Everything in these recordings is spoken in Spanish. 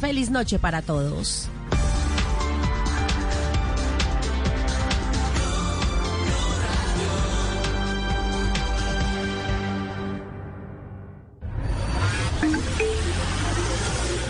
Feliz noche para todos.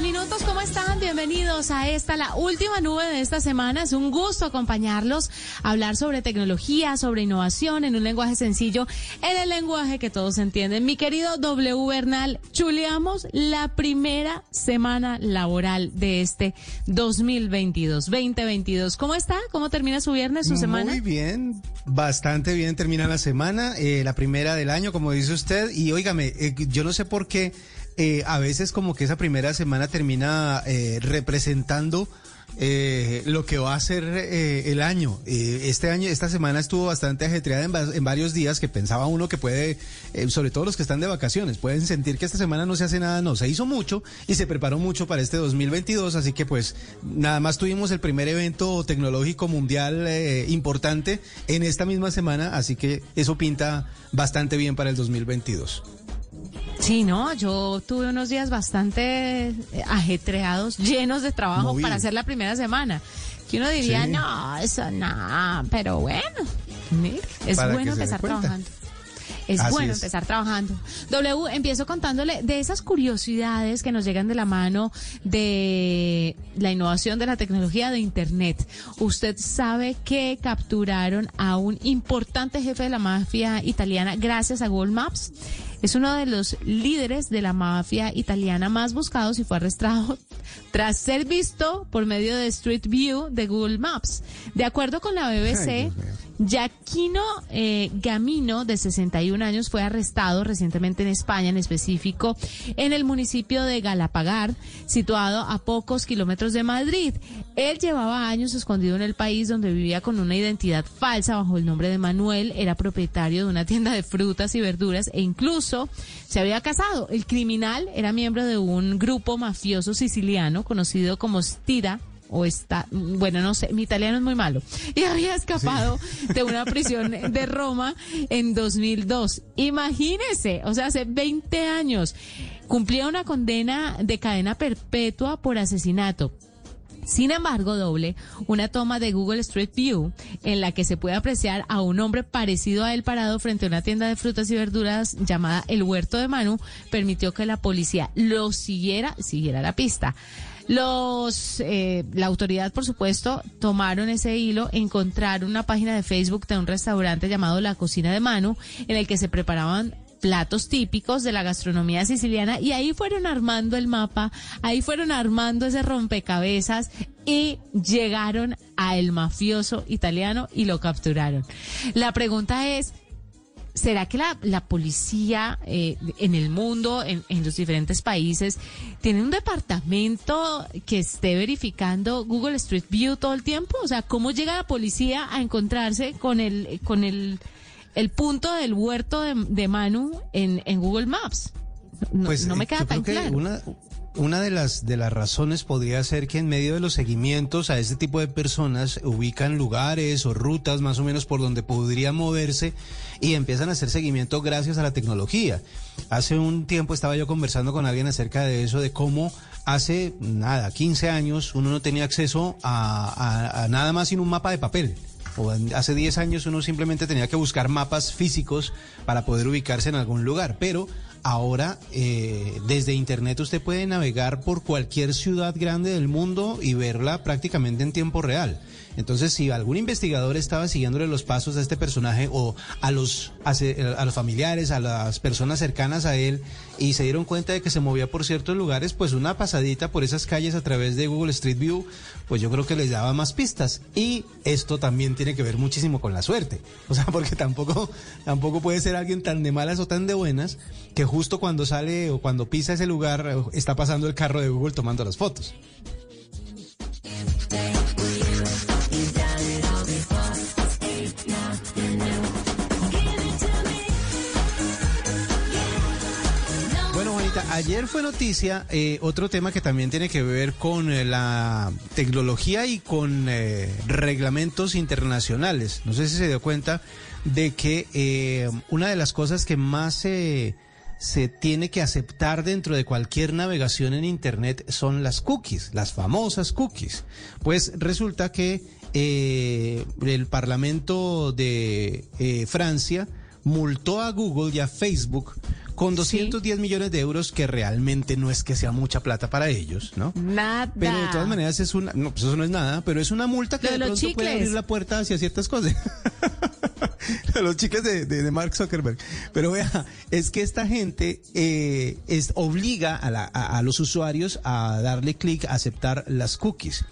minutos, ¿cómo están? Bienvenidos a esta, la última nube de esta semana. Es un gusto acompañarlos, a hablar sobre tecnología, sobre innovación en un lenguaje sencillo, en el lenguaje que todos entienden. Mi querido W Bernal, chuleamos la primera semana laboral de este 2022, 2022. ¿Cómo está? ¿Cómo termina su viernes, su semana? Muy bien, bastante bien termina la semana, eh, la primera del año, como dice usted. Y óigame, eh, yo no sé por qué eh, a veces como que esa primera semana termina eh, representando eh, lo que va a ser eh, el año. Eh, este año, esta semana estuvo bastante ajetreada en, en varios días que pensaba uno que puede, eh, sobre todo los que están de vacaciones, pueden sentir que esta semana no se hace nada, no, se hizo mucho y se preparó mucho para este 2022, así que pues nada más tuvimos el primer evento tecnológico mundial eh, importante en esta misma semana, así que eso pinta bastante bien para el 2022. Sí, no, yo tuve unos días bastante eh, ajetreados, llenos de trabajo Movido. para hacer la primera semana. Que uno diría, Sí. no, eso no, pero bueno, es Para bueno empezar trabajando. Es Así bueno es. empezar trabajando. W, empiezo contándole de esas curiosidades que nos llegan de la mano de la innovación de la tecnología de Internet. Usted sabe que capturaron a un importante jefe de la mafia italiana gracias a Google Maps. Es uno de los líderes de la mafia italiana más buscados y fue arrestado tras ser visto por medio de Street View de Google Maps. De acuerdo con la BBC, mío. Giaquino eh, Gamino, de 61 años, fue arrestado recientemente en España, en específico en el municipio de Galapagar, situado a pocos kilómetros de Madrid. Él llevaba años escondido en el país donde vivía con una identidad falsa bajo el nombre de Manuel, era propietario de una tienda de frutas y verduras e incluso se había casado. El criminal era miembro de un grupo mafioso siciliano conocido como Stira o está, bueno, no sé, mi italiano es muy malo, y había escapado de una prisión de Roma en 2002. Imagínese, o sea, hace 20 años, cumplía una condena de cadena perpetua por asesinato. Sin embargo, doble, una toma de Google Street View en la que se puede apreciar a un hombre parecido a él parado frente a una tienda de frutas y verduras llamada El Huerto de Manu permitió que la policía lo siguiera, siguiera la pista. Los, eh, la autoridad, por supuesto, tomaron ese hilo, encontraron una página de Facebook de un restaurante llamado La Cocina de Manu, en el que se preparaban platos típicos de la gastronomía siciliana y ahí fueron armando el mapa, ahí fueron armando ese rompecabezas y llegaron a el mafioso italiano y lo capturaron. La pregunta es, ¿Será que la, la policía eh, en el mundo, en, en los diferentes países, tiene un departamento que esté verificando Google Street View todo el tiempo? O sea, ¿cómo llega la policía a encontrarse con el, con el, el punto del huerto de, de Manu en, en Google Maps? No, no me eh, queda yo tan creo que claro. Una, una de las de las razones podría ser que en medio de los seguimientos a este tipo de personas ubican lugares o rutas más o menos por donde podría moverse y empiezan a hacer seguimiento gracias a la tecnología. Hace un tiempo estaba yo conversando con alguien acerca de eso, de cómo hace nada, 15 años uno no tenía acceso a, a- nada más sin un mapa de papel. O hace 10 años uno simplemente tenía que buscar mapas físicos para poder ubicarse en algún lugar, pero ahora eh, desde internet usted puede navegar por cualquier ciudad grande del mundo y verla prácticamente en tiempo real. Entonces, si algún investigador estaba siguiéndole los pasos a este personaje o a los, se- a los familiares, a las personas cercanas a él y se dieron cuenta de que se movía por ciertos lugares, pues una pasadita por esas calles a través de Google Street View, pues yo creo que les daba más pistas. Y esto también tiene que ver muchísimo con la suerte. O sea, porque tampoco, tampoco puede ser alguien tan de malas o tan de buenas que justo cuando sale o cuando pisa ese lugar está pasando el carro de Google tomando las fotos. Bueno, Juanita, ayer fue noticia eh, otro tema que también tiene que ver con eh, la tecnología y con eh, reglamentos internacionales. No sé si se dio cuenta de que una de las cosas que más se se tiene que aceptar dentro de cualquier navegación en Internet son las cookies, las famosas cookies. Pues resulta que eh, el Parlamento de eh, Francia multó a Google y a Facebook con 210 millones de euros, que realmente no es que sea mucha plata para ellos, ¿no? Nada. Pero de todas maneras es una, no, pues eso no es nada, pero es una multa que de pronto puede abrir la puerta hacia ciertas cosas. los chicles de, de- de Mark Zuckerberg. Pero vea, es que esta gente eh, es, obliga a, la- a- a los usuarios a darle clic a aceptar las cookies.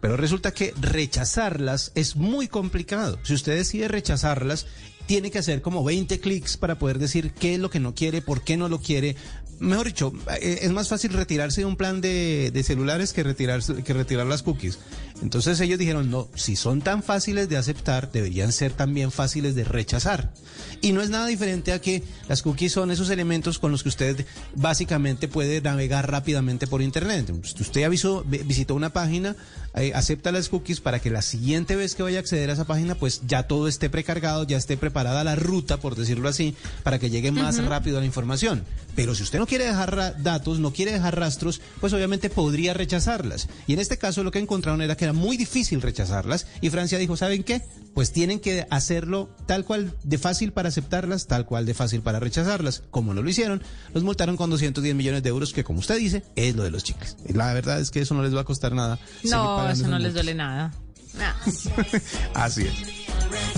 Pero resulta que rechazarlas es muy complicado. Si usted decide rechazarlas, tiene que hacer como 20 clics para poder decir qué es lo que no quiere, por qué no lo quiere. Mejor dicho, eh, es más fácil retirarse de un plan de, celulares que, retirarse, que retirar las cookies. Entonces ellos dijeron, no, si son tan fáciles de aceptar, deberían ser también fáciles de rechazar. Y no es nada diferente a que las cookies son esos elementos con los que usted básicamente puede navegar rápidamente por Internet. Usted avisó, vi- visitó una página, eh, acepta las cookies para que la siguiente vez que vaya a acceder a esa página, pues ya todo esté precargado, ya esté preparada la ruta, por decirlo así, para que llegue más rápido a la información. Pero si usted no quiere dejar datos, no quiere dejar rastros, pues obviamente podría rechazarlas. Y en este caso lo que encontraron era que era muy difícil rechazarlas y Francia dijo, ¿saben qué? Pues tienen que hacerlo tal cual de fácil para aceptarlas, tal cual de fácil para rechazarlas. Como no lo hicieron, los multaron con 210 millones de euros, que como usted dice, es lo de los chicles. La verdad es que eso no les va a costar nada. No, eso no les duele nada. Nah. Así es.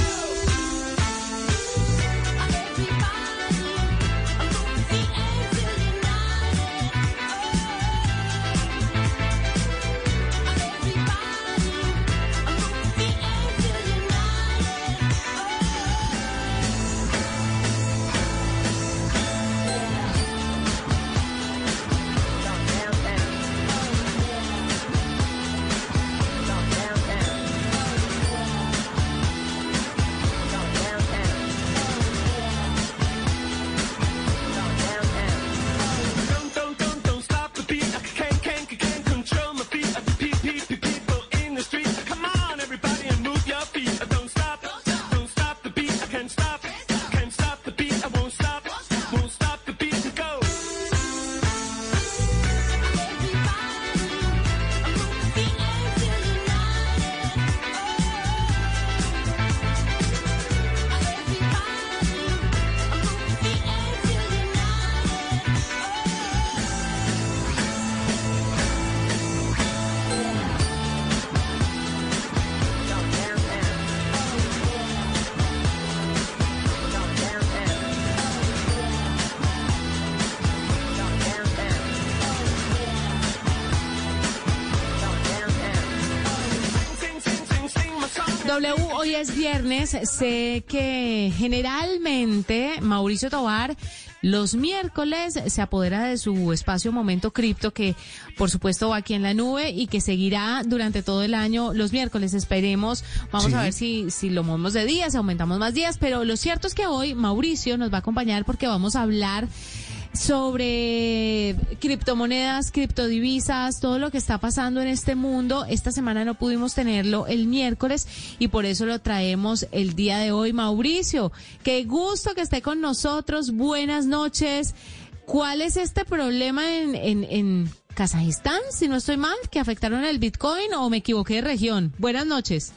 W, hoy es viernes. Sé que generalmente Mauricio Tobar los miércoles se apodera de su espacio Momento Cripto, que por supuesto va aquí en la nube y que seguirá durante todo el año los miércoles. Esperemos, vamos Sí. a ver si, si lo movemos de días, si aumentamos más días, pero lo cierto es que hoy Mauricio nos va a acompañar porque vamos a hablar sobre criptomonedas, criptodivisas, todo lo que está pasando en este mundo. Esta semana no pudimos tenerlo el miércoles y por eso lo traemos el día de hoy. Mauricio, qué gusto que esté con nosotros. Buenas noches. ¿Cuál es este problema en, en, en Kazajistán, si no estoy mal, que afectaron el Bitcoin o me equivoqué de región? Buenas noches.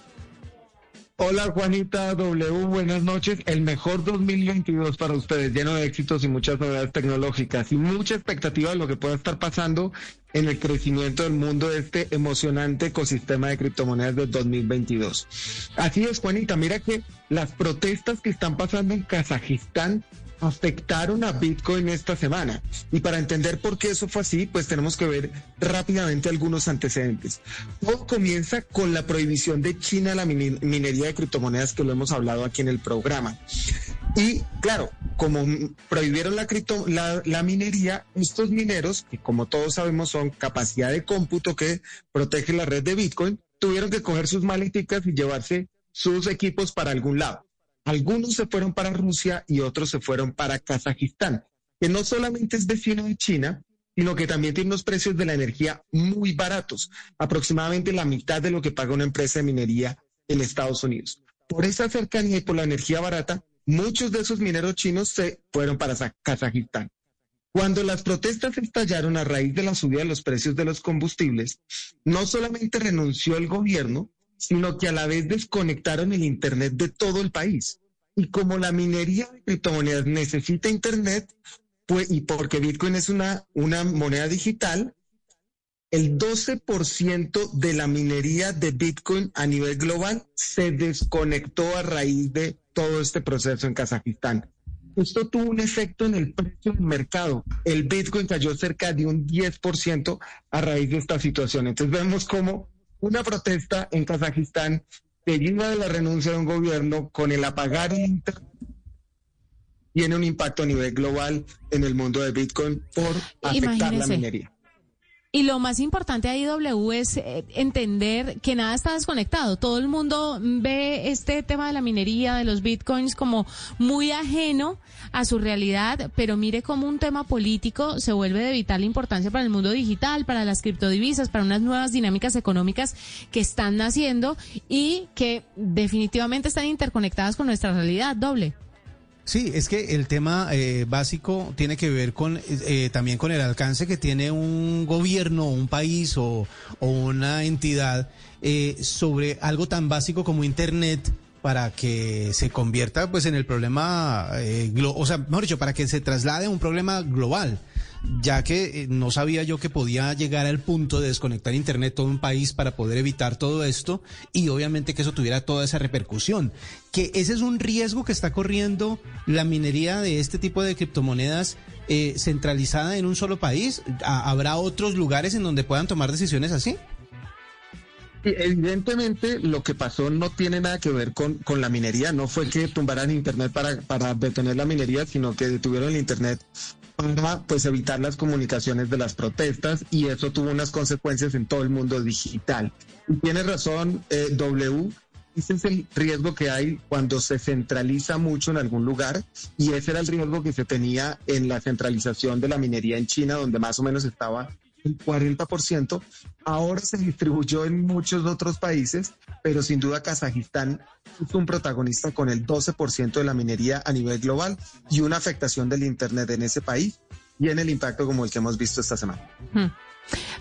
Hola Juanita W, buenas noches. El mejor 2022 para ustedes, lleno de éxitos y muchas novedades tecnológicas y mucha expectativa de lo que pueda estar pasando en el crecimiento del mundo de este emocionante ecosistema de criptomonedas del 2022. Así es, Juanita, mira que las protestas que están pasando en Kazajistán afectaron a Bitcoin esta semana. Y para entender por qué eso fue así, pues tenemos que ver rápidamente algunos antecedentes. Todo comienza con la prohibición de China a la minería de criptomonedas que lo hemos hablado aquí en el programa. Y claro, como prohibieron la, cripto, la, la minería, estos mineros, que como todos sabemos son capacidad de cómputo que protege la red de Bitcoin, tuvieron que coger sus maleticas y llevarse sus equipos para algún lado. Algunos se fueron para Rusia y otros se fueron para Kazajistán, que no solamente es vecino de China, sino que también tiene unos precios de la energía muy baratos, aproximadamente la mitad de lo que paga una empresa de minería en Estados Unidos. Por esa cercanía y por la energía barata, muchos de esos mineros chinos se fueron para Za- Kazajistán. Cuando las protestas estallaron a raíz de la subida de los precios de los combustibles, no solamente renunció el gobierno, sino que a la vez desconectaron el Internet de todo el país. Y como la minería de criptomonedas necesita Internet, pues, y porque Bitcoin es una, una moneda digital, el 12% de la minería de Bitcoin a nivel global se desconectó a raíz de todo este proceso en Kazajistán. Esto tuvo un efecto en el precio del mercado. El Bitcoin cayó cerca de un 10% a raíz de esta situación. Entonces vemos cómo una protesta en Kazajistán seguida de la renuncia de un gobierno con el apagar tiene un impacto a nivel global en el mundo de Bitcoin por afectar la minería. Y lo más importante ahí, W, es eh, entender que nada está desconectado. Todo el mundo ve este tema de la minería, de los bitcoins, como muy ajeno a su realidad, pero mire cómo un tema político se vuelve de vital importancia para el mundo digital, para las criptodivisas, para unas nuevas dinámicas económicas que están naciendo y que definitivamente están interconectadas con nuestra realidad, doble. Sí, es que el tema eh, básico tiene que ver con eh, también con el alcance que tiene un gobierno, un país o, una entidad eh, sobre algo tan básico como Internet para que se convierta pues en el problema, eh, o sea, mejor dicho, para que se traslade a un problema global ya que eh, no sabía yo que podía llegar al punto de desconectar internet todo un país para poder evitar todo esto y obviamente que eso tuviera toda esa repercusión. Que ese es un riesgo que está corriendo la minería de este tipo de criptomonedas eh, centralizada en un solo país. ¿Ha- ¿Habrá otros lugares en donde puedan tomar decisiones así? Sí, Evidentemente, lo que pasó no tiene nada que ver con, con la minería. No fue que tumbaran Internet para, para detener la minería, sino que detuvieron el Internet pues, evitar las comunicaciones de las protestas y eso tuvo unas consecuencias en todo el mundo digital. Y tiene razón, eh, W. Ese es el riesgo que hay cuando se centraliza mucho en algún lugar y ese era el riesgo que se tenía en la centralización de la minería en China, donde más o menos estaba el 40%. Ahora se distribuyó en muchos otros países, pero sin duda Kazajistán es un protagonista con el 12% de la minería a nivel global y una afectación del Internet en ese país y en el impacto como el que hemos visto esta semana. Hmm.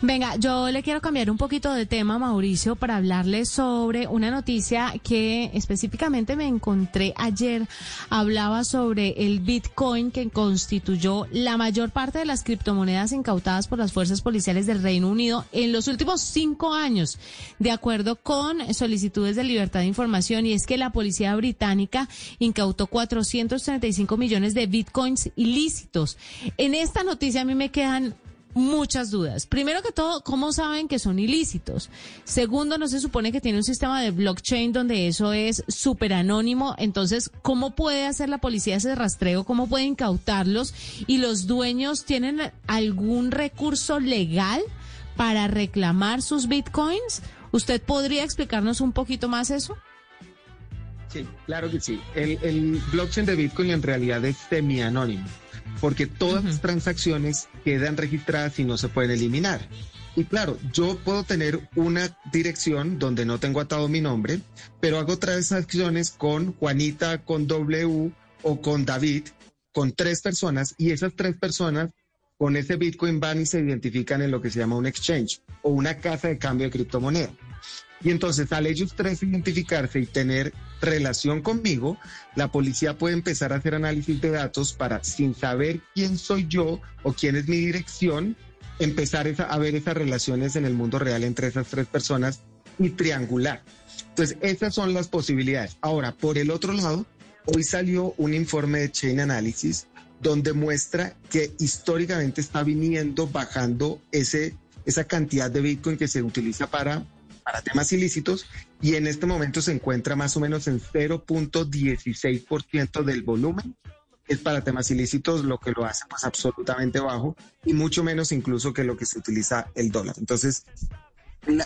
Venga, yo le quiero cambiar un poquito de tema, Mauricio, para hablarle sobre una noticia que específicamente me encontré ayer. Hablaba sobre el Bitcoin que constituyó la mayor parte de las criptomonedas incautadas por las fuerzas policiales del Reino Unido en los últimos cinco años, de acuerdo con solicitudes de libertad de información. Y es que la policía británica incautó 435 millones de Bitcoins ilícitos. En esta noticia a mí me quedan muchas dudas. Primero que todo, ¿cómo saben que son ilícitos? Segundo, no se supone que tiene un sistema de blockchain donde eso es súper anónimo. Entonces, ¿cómo puede hacer la policía ese rastreo? ¿Cómo puede incautarlos? ¿Y los dueños tienen algún recurso legal para reclamar sus bitcoins? ¿Usted podría explicarnos un poquito más eso? Sí, claro que sí. El, el blockchain de Bitcoin en realidad es semi-anónimo, porque todas las transacciones quedan registradas y no se pueden eliminar. Y claro, yo puedo tener una dirección donde no tengo atado mi nombre, pero hago transacciones con Juanita, con W o con David, con tres personas, y esas tres personas con ese Bitcoin van y se identifican en lo que se llama un exchange o una casa de cambio de criptomoneda. Y entonces al ellos tres identificarse y tener relación conmigo, la policía puede empezar a hacer análisis de datos para, sin saber quién soy yo o quién es mi dirección, empezar esa- a ver esas relaciones en el mundo real entre esas tres personas y triangular. Entonces, esas son las posibilidades. Ahora, por el otro lado, hoy salió un informe de Chain Analysis donde muestra que históricamente está viniendo bajando ese, esa cantidad de Bitcoin que se utiliza para, para temas ilícitos y en este momento se encuentra más o menos en 0.16% del volumen. Es para temas ilícitos, lo que lo hace pues absolutamente bajo y mucho menos incluso que lo que se utiliza el dólar. Entonces,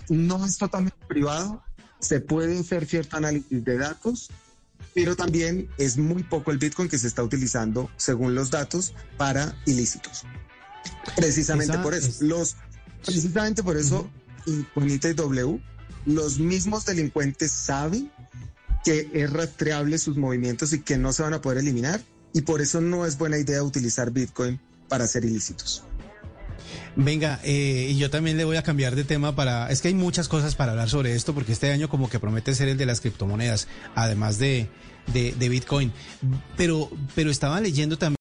no es totalmente privado, se puede hacer cierto análisis de datos, pero también es muy poco el Bitcoin que se está utilizando, según los datos, para ilícitos. Precisamente Esa por eso. es- Los, precisamente por eso, Juanita W, los mismos delincuentes saben que es rastreable sus movimientos y que no se van a poder eliminar, y por eso no es buena idea utilizar Bitcoin para hacer ilícitos. Venga, eh, y yo también le voy a cambiar de tema para... Es que hay muchas cosas para hablar sobre esto, porque este año como que promete ser el de las criptomonedas, además de, de, de Bitcoin. Pero, pero estaba leyendo también...